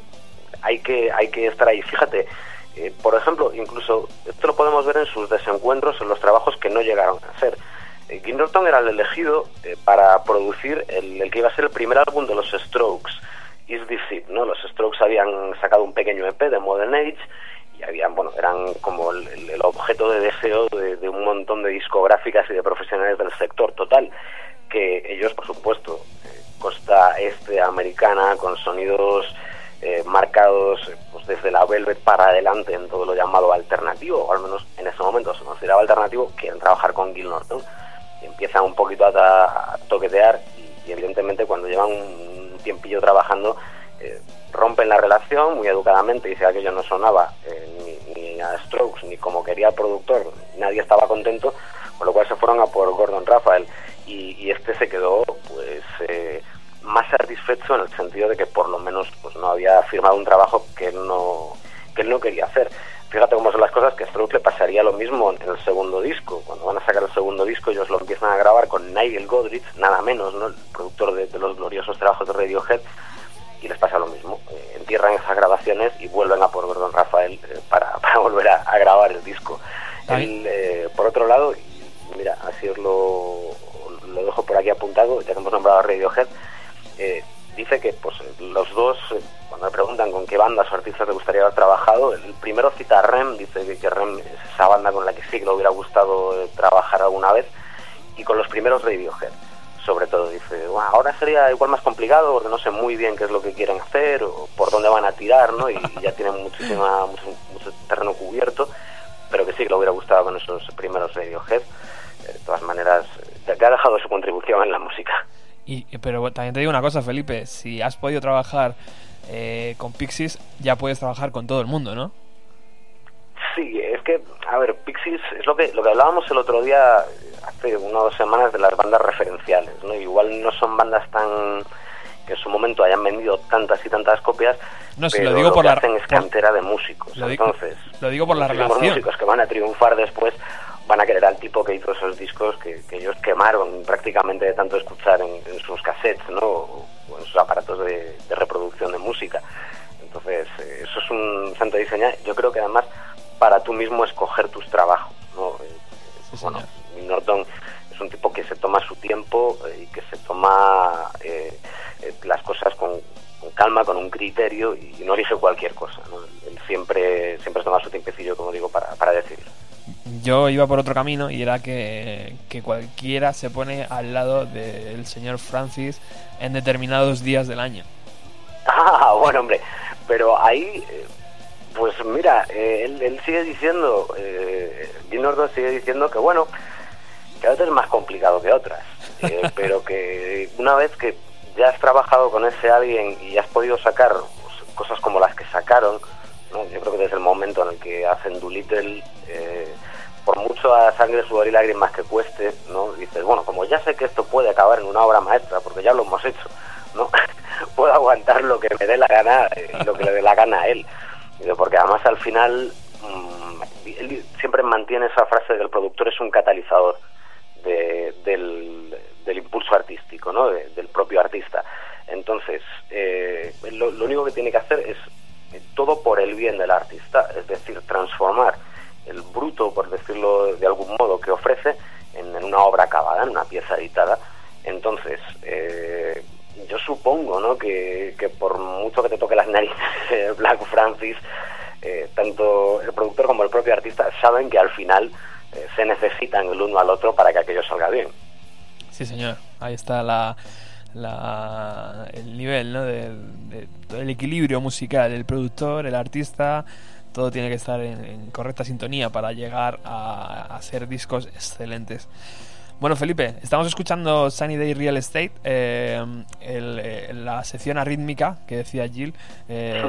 hay que, hay que estar ahí. Fíjate, eh, por ejemplo, incluso esto lo podemos ver en sus desencuentros, en los trabajos que no llegaron a hacer. Eh, Gil Norton era el elegido eh, para producir el, el que iba a ser el primer álbum de los Strokes, Is This It, ¿no? Los Strokes habían sacado un pequeño EP de Modern Age habían, bueno, eran como el, objeto de deseo de, un montón de discográficas y de profesionales del sector total, que ellos, por supuesto, eh, costa este americana, con sonidos eh, marcados eh, pues desde la Velvet para adelante en todo lo llamado alternativo, o al menos en ese momento se consideraba alternativo, quieren trabajar con Gil Norton. Empiezan un poquito a, toquetear y evidentemente cuando llevan un tiempillo trabajando eh, rompen la relación muy educadamente, dice que aquello no sonaba eh, ni, ni a Strokes ni como quería el productor, nadie estaba contento, con lo cual se fueron a por Gordon Raphael y, y este se quedó pues eh, más satisfecho en el sentido de que por lo menos pues no había firmado un trabajo que él no que él no quería hacer. Fíjate cómo son las cosas, que a Strokes le pasaría lo mismo en el segundo disco. Cuando van a sacar el segundo disco, ellos lo empiezan a grabar con Nigel Godrich, nada menos, ¿no? el productor de, de los gloriosos trabajos de Radiohead, y les pasa lo mismo. Eh, entierran esas grabaciones y vuelven a por Gordon Rafael eh, para, para volver a, a grabar el disco. Él, eh, por otro lado, y mira, así os lo, lo dejo por aquí apuntado, ya que hemos nombrado a Radiohead, dice que pues los dos, cuando le preguntan con qué bandas o artistas le gustaría haber trabajado, el primero cita a Rem, dice que, que Rem es esa banda con la que sí que le hubiera gustado trabajar alguna vez, y con los primeros Radiohead, sobre todo. Dice, "Bueno, ahora sería igual más complicado porque no sé muy bien qué es lo que quieren hacer o por dónde van a tirar, ¿no? Y, y ya tienen muchísima, mucho, mucho terreno cubierto, pero que sí que le hubiera gustado con esos primeros Radiohead. Eh, todas maneras eh, ya ha dejado su contribución en la música. Y, pero también te digo una cosa, Felipe, si has podido trabajar eh, con Pixies, ya puedes trabajar con todo el mundo, ¿no? Sí, es que, a ver, Pixies es lo que, lo que hablábamos el otro día, hace una o dos semanas, de las bandas referenciales, ¿no? Igual no son bandas tan que en su momento hayan vendido tantas y tantas copias, No, si pero lo digo por que la- hacen es por- cantera de músicos. Lo Entonces, lo digo por la relación. músicos que van a triunfar después van a querer al tipo que hizo esos discos que, que ellos quemaron prácticamente de tanto escuchar en, en sus cassettes, ¿no? O, en sus aparatos de, de reproducción de música. Entonces, eh, eso es un santo diseño. Yo creo que además para tú mismo escoger tus trabajos, ¿no? Eh, Sí, bueno, señor. Nick Norton es un tipo que se toma su tiempo eh, y que se toma eh, eh, las cosas con, con calma, con un criterio y no elige cualquier cosa. ¿no? Él siempre, siempre toma su tiempecillo, como digo, para, para decidir. Yo iba por otro camino y era que, que cualquiera se pone al lado del señor Francis en determinados días del año. Ah, bueno, hombre, pero ahí, eh, pues mira, él, él sigue diciendo, eh, Norton sigue diciendo que bueno, que a veces es más complicado que otras, eh, pero que una vez que ya has trabajado con ese alguien y has podido sacar pues, cosas como las que sacaron, ¿no? yo creo que desde el momento en el que hacen Doolittle, eh, por mucho a sangre, sudor y lágrimas que cueste, ¿no? dices, bueno, como ya sé que esto puede acabar en una obra maestra, porque ya lo hemos hecho, ¿no? puedo aguantar lo que me dé la gana eh, y lo que le dé la gana a él. Porque además al final mm, él siempre mantiene esa frase de que el productor es un catalizador de- del, impulso artístico, ¿no? De- del propio artista. Entonces, eh, lo, único que tiene que hacer es eh, todo por el bien del artista, es decir, transformar el bruto, por decirlo de algún modo, que ofrece en, una obra acabada, en una pieza editada. Entonces, eh, yo supongo ¿no? que, por mucho que te toque las narices Black Francis, eh, tanto el productor como el propio artista saben que al final eh, se necesitan el uno al otro para que aquello salga bien. Sí, señor. Ahí está la, la- el nivel, ¿no? De, de- del equilibrio musical. El productor, el artista, todo tiene que estar en, en correcta sintonía para llegar a, a hacer discos excelentes. Bueno, Felipe, estamos escuchando Sunny Day Real Estate, eh, el- eh, la sección arrítmica que decía Jill. eh,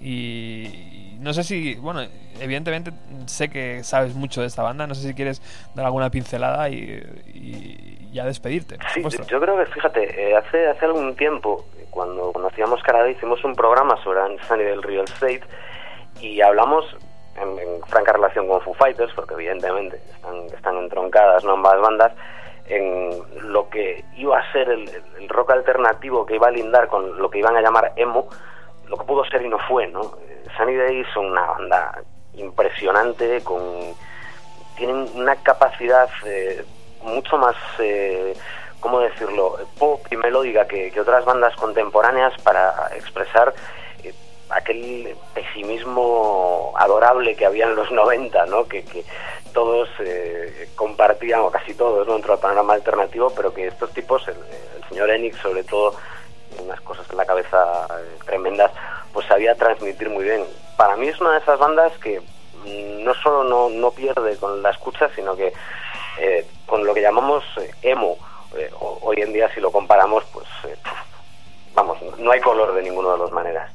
y no sé si, bueno, evidentemente sé que sabes mucho de esta banda. No sé si quieres dar alguna pincelada y, y ya despedirte. Sí, yo creo que, fíjate, eh, hace, hace algún tiempo, eh, cuando conocíamos Canadá, hicimos un programa sobre Sunny del Real Estate y hablamos en, franca relación con Foo Fighters, porque evidentemente están, entroncadas ¿no? ambas bandas, en lo que iba a ser el, rock alternativo que iba a lindar con lo que iban a llamar emo, lo que pudo ser y no fue, ¿no? Eh, Sunny Day son una banda impresionante, con tienen una capacidad eh, mucho más, eh, ¿cómo decirlo?, pop y melódica que, otras bandas contemporáneas para expresar eh, aquel pesimismo adorable que había en los 90, ¿no? Que, que todos eh, compartían, o casi todos, dentro del panorama alternativo, pero que estos tipos, el, el señor Enix sobre todo, unas cosas en la cabeza eh, tremendas, pues sabía transmitir muy bien. Para mí es una de esas bandas que no solo no, no pierde con la escucha, sino que eh, con lo que llamamos eh, emo, eh, hoy en día si lo comparamos, pues vamos, no hay color de ninguna de las maneras.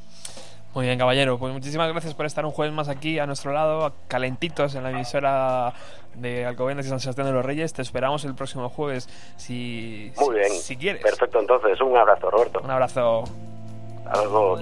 Muy bien, caballero. Pues muchísimas gracias por estar un jueves más aquí a nuestro lado, calentitos en la emisora de Alcobendas y San Sebastián de los Reyes. Te esperamos el próximo jueves si, Muy bien. si quieres. Perfecto, entonces, un abrazo, Roberto. Un abrazo. Hasta luego.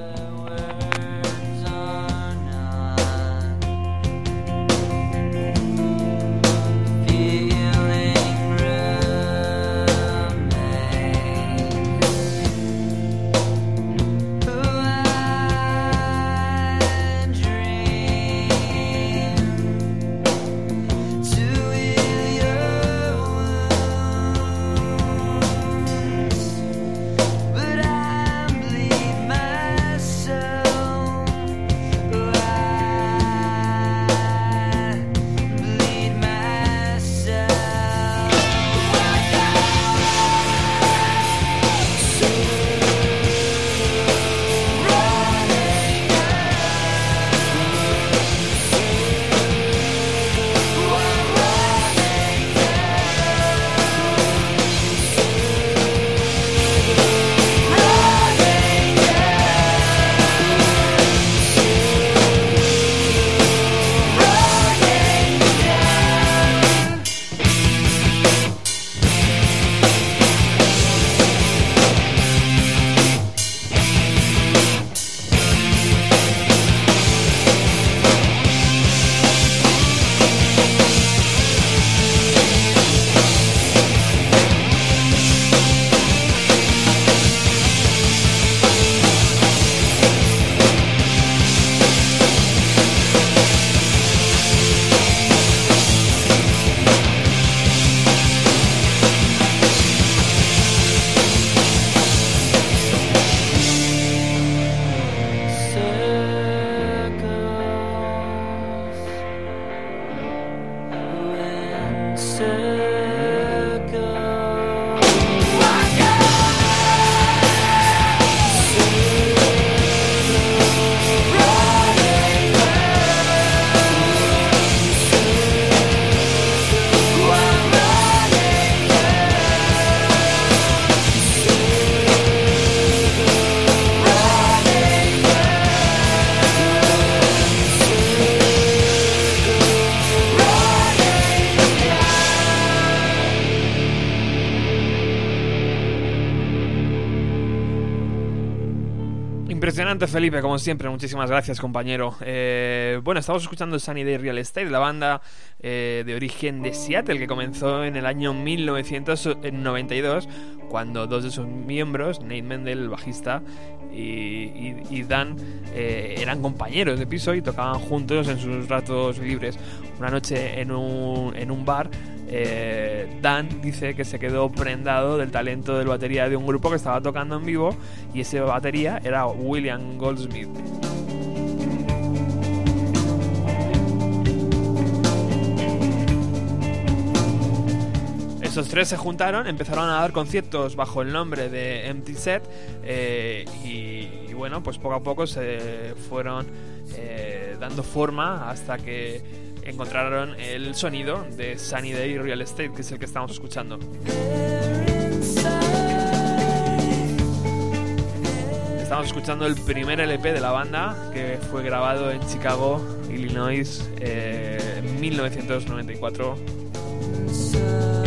Felipe, como siempre. Muchísimas gracias, compañero. Eh, bueno, estamos escuchando Sunny Day Real Estate, la banda eh, de origen de Seattle que comenzó en el año 1992, cuando dos de sus miembros, Nate Mendel, el bajista, y, Dan, eh, eran compañeros de piso y tocaban juntos en sus ratos libres. Una noche en un, bar eh, Dan dice que se quedó prendado del talento del batería de un grupo que estaba tocando en vivo y ese batería era William Goldsmith. Esos tres se juntaron, empezaron a dar conciertos bajo el nombre de Empty Set eh, y, bueno, pues poco a poco se fueron eh, dando forma hasta que encontraron el sonido de Sunny Day Real Estate, que es el que estamos escuchando. Estamos escuchando el primer LP de la banda que fue grabado en Chicago, Illinois, eh, en 1994.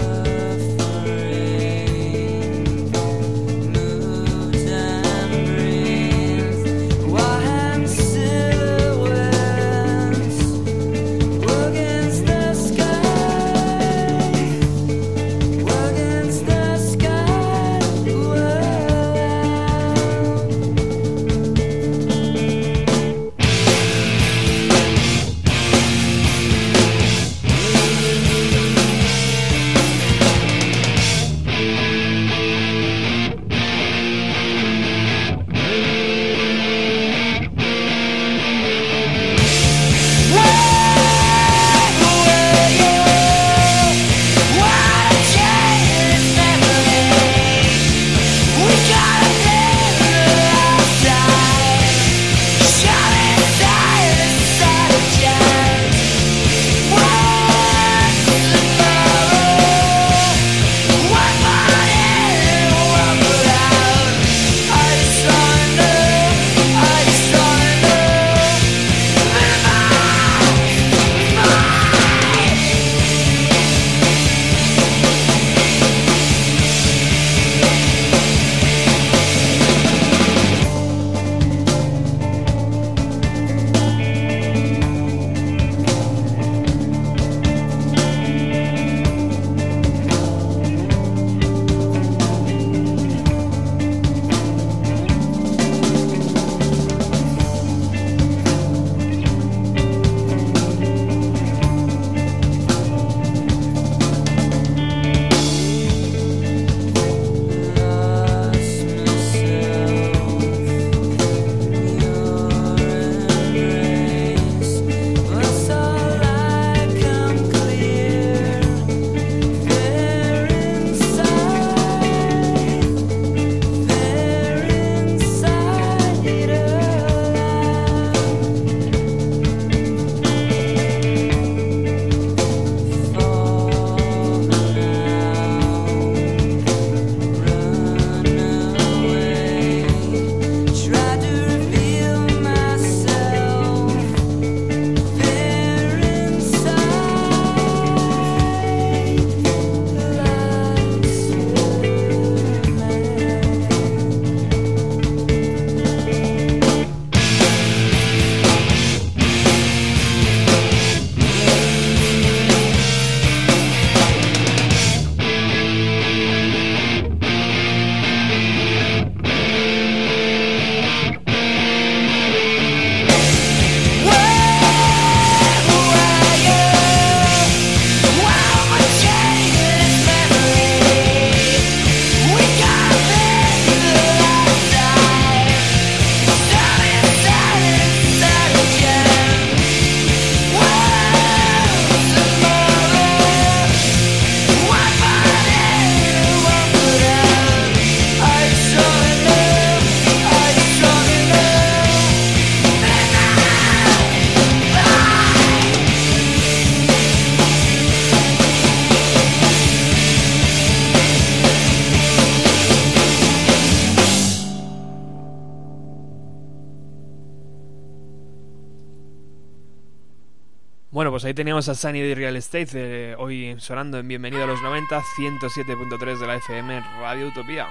teníamos a Sunny de Real Estate eh, hoy sonando en Bienvenido a los 90, 107.3 de la FM Radio Utopía.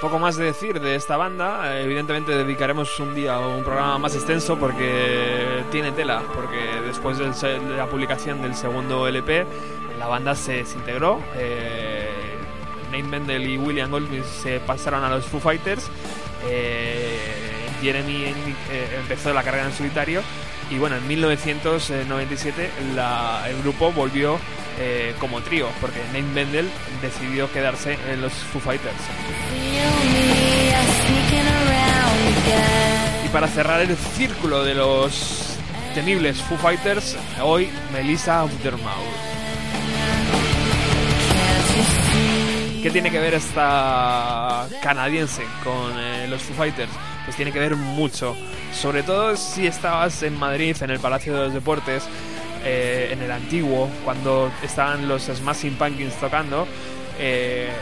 Poco más de decir de esta banda, evidentemente dedicaremos un día o un programa más extenso porque tiene tela, porque después de la publicación del segundo LP la banda se desintegró. Eh, Nate Mendel y William Goldsmith se pasaron a los Foo Fighters. Eh, Jeremy eh, empezó la carrera en solitario. Y bueno, en 1997 la- el grupo volvió eh, como trío, porque Nate Mendel decidió quedarse en los Foo Fighters. Y para cerrar el círculo de los temibles Foo Fighters, hoy Melissa of ¿Qué tiene que ver esta canadiense con eh, los Foo Fighters? Pues tiene que ver mucho. Sobre todo si estabas en Madrid, en el Palacio de los Deportes, eh, en el antiguo, cuando estaban los Smashing Pumpkins tocando. eh,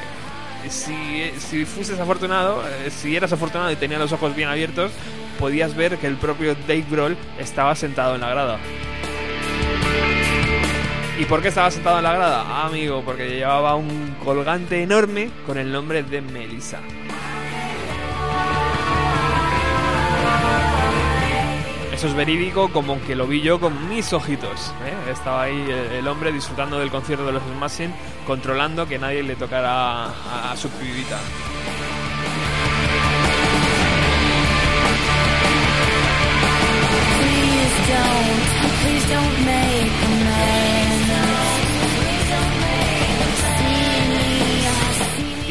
si, si afortunado, si eras afortunado y tenías los ojos bien abiertos, podías ver que el propio Dave Grohl estaba sentado en la grada. ¿Y por qué estaba sentado en la grada? Ah, amigo, porque llevaba un colgante enorme con el nombre de Melissa. Eso es verídico como que lo vi yo con mis ojitos. ¿eh? Estaba ahí el, hombre disfrutando del concierto de los Smashing, controlando que nadie le tocara a su pibita.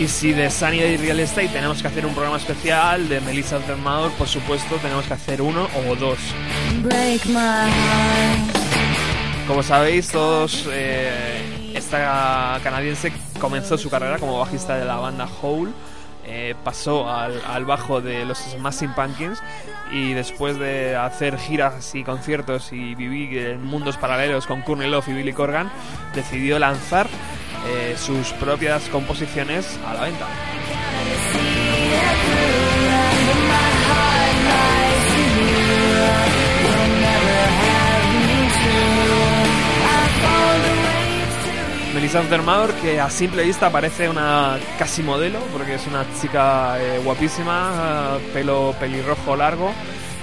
Y si de Sunny Day Real Estate tenemos que hacer un programa especial de Melissa Altermador, por supuesto tenemos que hacer uno o dos. Como sabéis, todos, eh, esta canadiense comenzó su carrera como bajista de la banda Hole, eh, pasó al, al bajo de los Smashing Pumpkins y después de hacer giras y conciertos y vivir en mundos paralelos con Courtney Love y Billy Corgan, decidió lanzar eh, sus propias composiciones a la venta. Melissa Dermador, que a simple vista parece una casi modelo, porque es una chica eh, guapísima, pelo pelirrojo largo,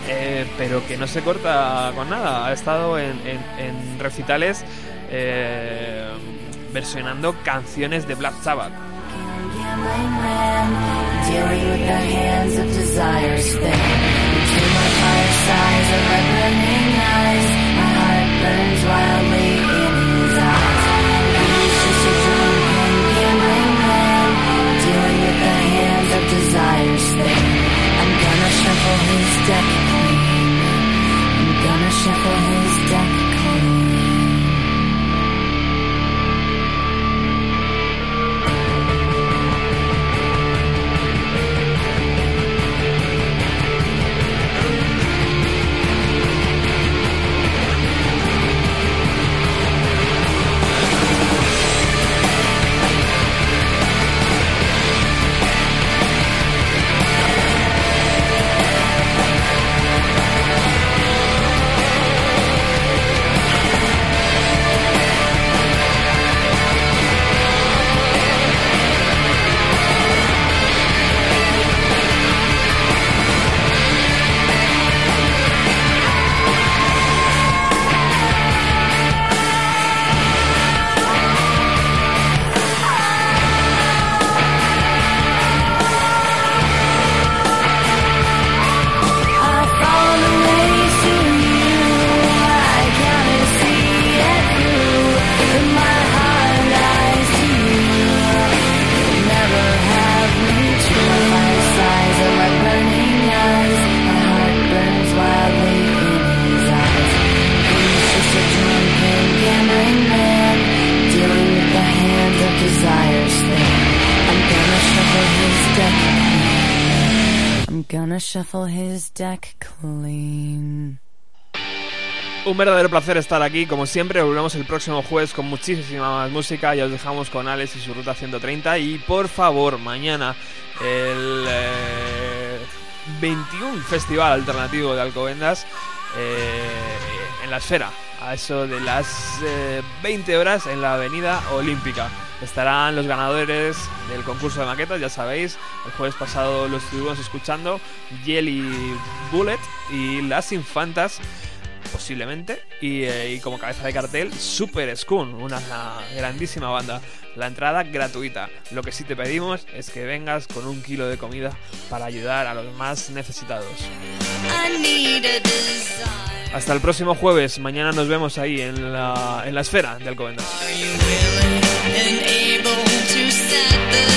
eh, pero que no se corta con nada. Ha estado en, en- recitales versionando canciones de Black Sabbath. Dealing his deck clean. Un verdadero placer estar aquí, como siempre, volvemos el próximo jueves con muchísima más música, ya os dejamos con Alex y su Ruta 130 y por favor, mañana el eh, 21 Festival Alternativo de Alcobendas eh, en la esfera, a eso de las eh, 20 horas en la Avenida Olímpica. Estarán los ganadores del concurso de maquetas, ya sabéis, el jueves pasado lo estuvimos escuchando, Jelly Bullet y Las Infantas posiblemente. Y, eh, y como cabeza de cartel, Super Skun, una grandísima banda. La entrada gratuita. Lo que sí te pedimos es que vengas con un kilo de comida para ayudar a los más necesitados. Hasta el próximo jueves. Mañana nos vemos ahí en la, en la esfera de Alcobendas. and able to set the